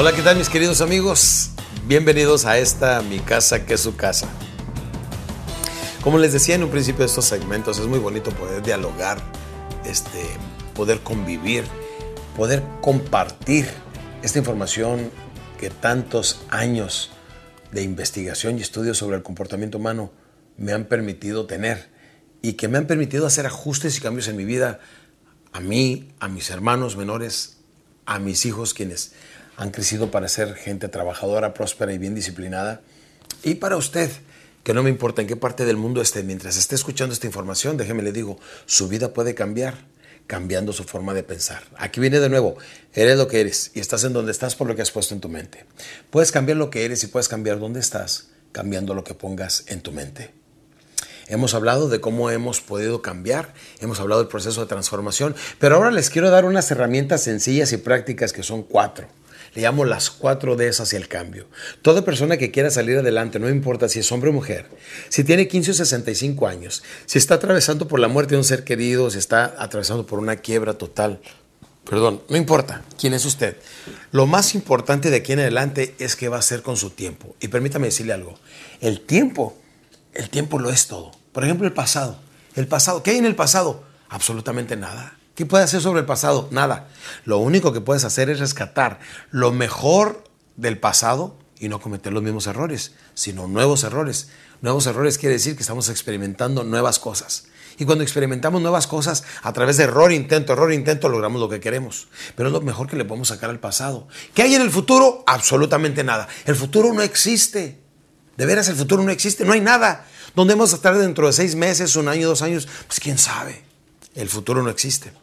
Hola, ¿qué tal mis queridos amigos? Bienvenidos a esta mi casa que es su casa. Como les decía en un principio de estos segmentos, es muy bonito poder dialogar, este, poder convivir, poder compartir esta información que tantos años de investigación y estudios sobre el comportamiento humano me han permitido tener y que me han permitido hacer ajustes y cambios en mi vida a mí, a mis hermanos menores, a mis hijos quienes han crecido para ser gente trabajadora, próspera y bien disciplinada. Y para usted, que no me importa en qué parte del mundo esté, mientras esté escuchando esta información, déjeme le digo, su vida puede cambiar cambiando su forma de pensar. Aquí viene de nuevo, eres lo que eres y estás en donde estás por lo que has puesto en tu mente. Puedes cambiar lo que eres y puedes cambiar dónde estás cambiando lo que pongas en tu mente. Hemos hablado de cómo hemos podido cambiar, hemos hablado del proceso de transformación, pero ahora les quiero dar unas herramientas sencillas y prácticas que son cuatro le llamo las cuatro Ds hacia el cambio. Toda persona que quiera salir adelante, no importa si es hombre o mujer, si tiene 15 o 65 años, si está atravesando por la muerte de un ser querido, si está atravesando por una quiebra total, perdón, no importa quién es usted. Lo más importante de aquí en adelante es qué va a hacer con su tiempo. Y permítame decirle algo, el tiempo, el tiempo lo es todo. Por ejemplo, el pasado. El pasado, ¿qué hay en el pasado? Absolutamente nada. ¿Qué puedes hacer sobre el pasado? Nada. Lo único que puedes hacer es rescatar lo mejor del pasado y no cometer los mismos errores, sino nuevos errores. Nuevos errores quiere decir que estamos experimentando nuevas cosas. Y cuando experimentamos nuevas cosas, a través de error, intento, error, intento, logramos lo que queremos. Pero es lo mejor que le podemos sacar al pasado. ¿Qué hay en el futuro? Absolutamente nada. El futuro no existe. De veras, el futuro no existe. No hay nada. ¿Dónde vamos a estar dentro de seis meses, un año, dos años? Pues quién sabe. El futuro no existe.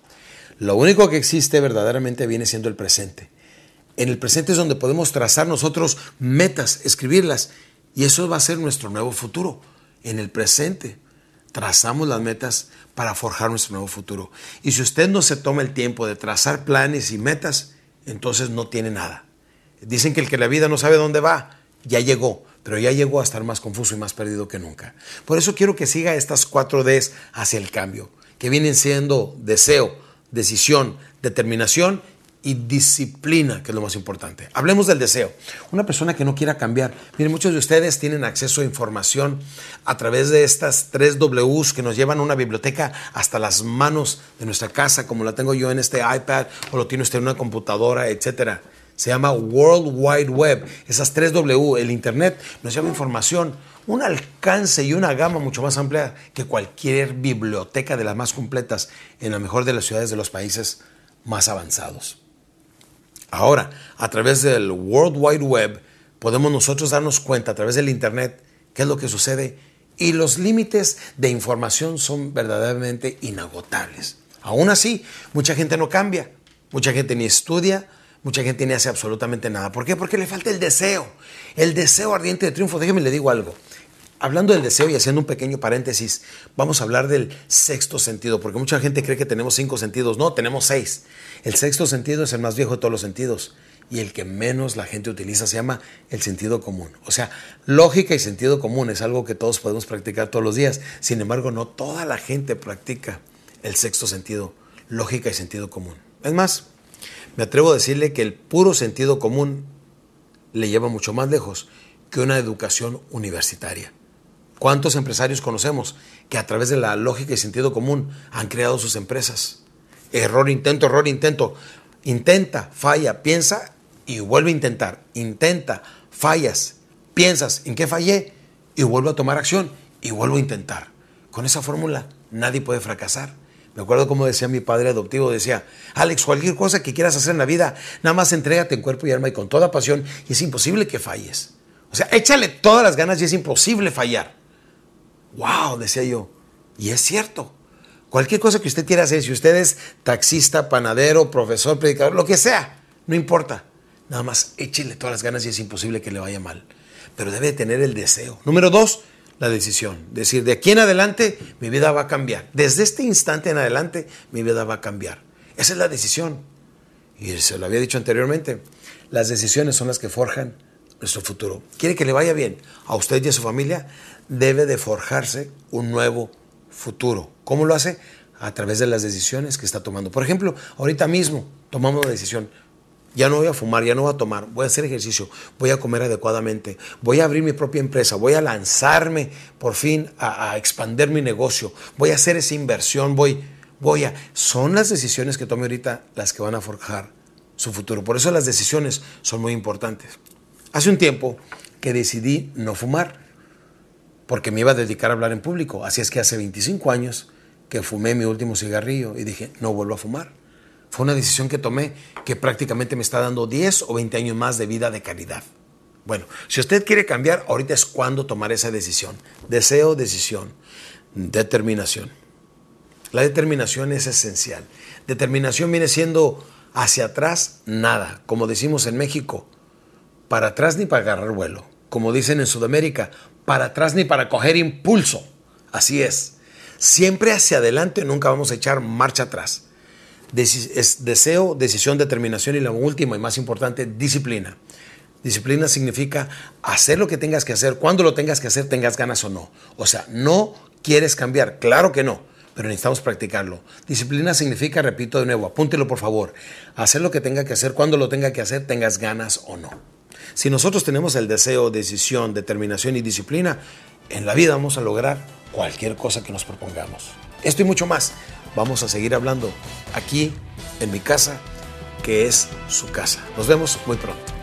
Lo único que existe verdaderamente viene siendo el presente. En el presente es donde podemos trazar nosotros metas, escribirlas, y eso va a ser nuestro nuevo futuro. En el presente trazamos las metas para forjar nuestro nuevo futuro. Y si usted no se toma el tiempo de trazar planes y metas, entonces no tiene nada. Dicen que el que la vida no sabe dónde va, ya llegó, pero ya llegó a estar más confuso y más perdido que nunca. Por eso quiero que siga estas cuatro Ds hacia el cambio, que vienen siendo deseo, decisión, determinación y disciplina, que es lo más importante. Hablemos del deseo. Una persona que no quiera cambiar. Miren, muchos de ustedes tienen acceso a información a través de estas tres Ws que nos llevan a una biblioteca hasta las manos de nuestra casa, como la tengo yo en este iPad o lo tiene usted en una computadora, etcétera. Se llama World Wide Web. Esas tres W, el Internet, nos lleva información un alcance y una gama mucho más amplia que cualquier biblioteca de las más completas en la mejor de las ciudades de los países más avanzados. Ahora, a través del World Wide Web, podemos nosotros darnos cuenta a través del Internet qué es lo que sucede y los límites de información son verdaderamente inagotables. Aún así, mucha gente no cambia, mucha gente ni estudia, mucha gente ni hace absolutamente nada. ¿Por qué? Porque le falta el deseo, el deseo ardiente de triunfo. Déjeme le digo algo. Hablando del deseo y haciendo un pequeño paréntesis, vamos a hablar del sexto sentido, porque mucha gente cree que tenemos cinco sentidos. No, tenemos seis. El sexto sentido es el más viejo de todos los sentidos y el que menos la gente utiliza se llama el sentido común. O sea, lógica y sentido común es algo que todos podemos practicar todos los días. Sin embargo, no toda la gente practica el sexto sentido, lógica y sentido común. Es más, me atrevo a decirle que el puro sentido común le lleva mucho más lejos que una educación universitaria. ¿Cuántos empresarios conocemos que a través de la lógica y sentido común han creado sus empresas? Error, intento, error, intento. Intenta, falla, piensa y vuelve a intentar. Intenta, fallas, piensas en qué fallé y vuelvo a tomar acción y vuelvo a intentar. Con esa fórmula nadie puede fracasar. Me acuerdo como decía mi padre adoptivo, decía, Alex, cualquier cosa que quieras hacer en la vida, nada más entrégate en cuerpo y alma y con toda pasión y es imposible que falles. O sea, échale todas las ganas y es imposible fallar wow, decía yo. Y es cierto. Cualquier cosa que usted quiera hacer, si usted es taxista, panadero, profesor, predicador, lo que sea, no importa. Nada más échele todas las ganas y es imposible que le vaya mal. Pero debe tener el deseo. Número dos, la decisión. Decir, de aquí en adelante mi vida va a cambiar. Desde este instante en adelante mi vida va a cambiar. Esa es la decisión. Y se lo había dicho anteriormente. Las decisiones son las que forjan nuestro futuro. ¿Quiere que le vaya bien a usted y a su familia? debe de forjarse un nuevo futuro. ¿Cómo lo hace? A través de las decisiones que está tomando. Por ejemplo, ahorita mismo tomamos la decisión. Ya no voy a fumar, ya no voy a tomar, voy a hacer ejercicio, voy a comer adecuadamente, voy a abrir mi propia empresa, voy a lanzarme por fin a, a expandir mi negocio, voy a hacer esa inversión, voy, voy a... Son las decisiones que tome ahorita las que van a forjar su futuro. Por eso las decisiones son muy importantes. Hace un tiempo que decidí no fumar, porque me iba a dedicar a hablar en público. Así es que hace 25 años que fumé mi último cigarrillo y dije, no vuelvo a fumar. Fue una decisión que tomé que prácticamente me está dando 10 o 20 años más de vida de calidad. Bueno, si usted quiere cambiar, ahorita es cuando tomar esa decisión. Deseo, decisión, determinación. La determinación es esencial. Determinación viene siendo hacia atrás, nada. Como decimos en México, para atrás ni para agarrar vuelo. Como dicen en Sudamérica, para atrás ni para coger impulso. Así es. Siempre hacia adelante, nunca vamos a echar marcha atrás es deseo, decisión, determinación y la última y más importante, disciplina. Disciplina significa hacer lo que tengas que hacer, cuando lo tengas que hacer, tengas ganas o no. O sea, no quieres cambiar, claro que no, pero necesitamos practicarlo. Disciplina significa, repito de nuevo, apúntelo por favor, hacer lo que tenga que hacer, cuando lo tenga que hacer, tengas ganas o no. Si nosotros tenemos el deseo, decisión, determinación y disciplina, en la vida vamos a lograr cualquier cosa que nos propongamos. Esto y mucho más vamos a seguir hablando aquí en mi casa, que es su casa. Nos vemos muy pronto.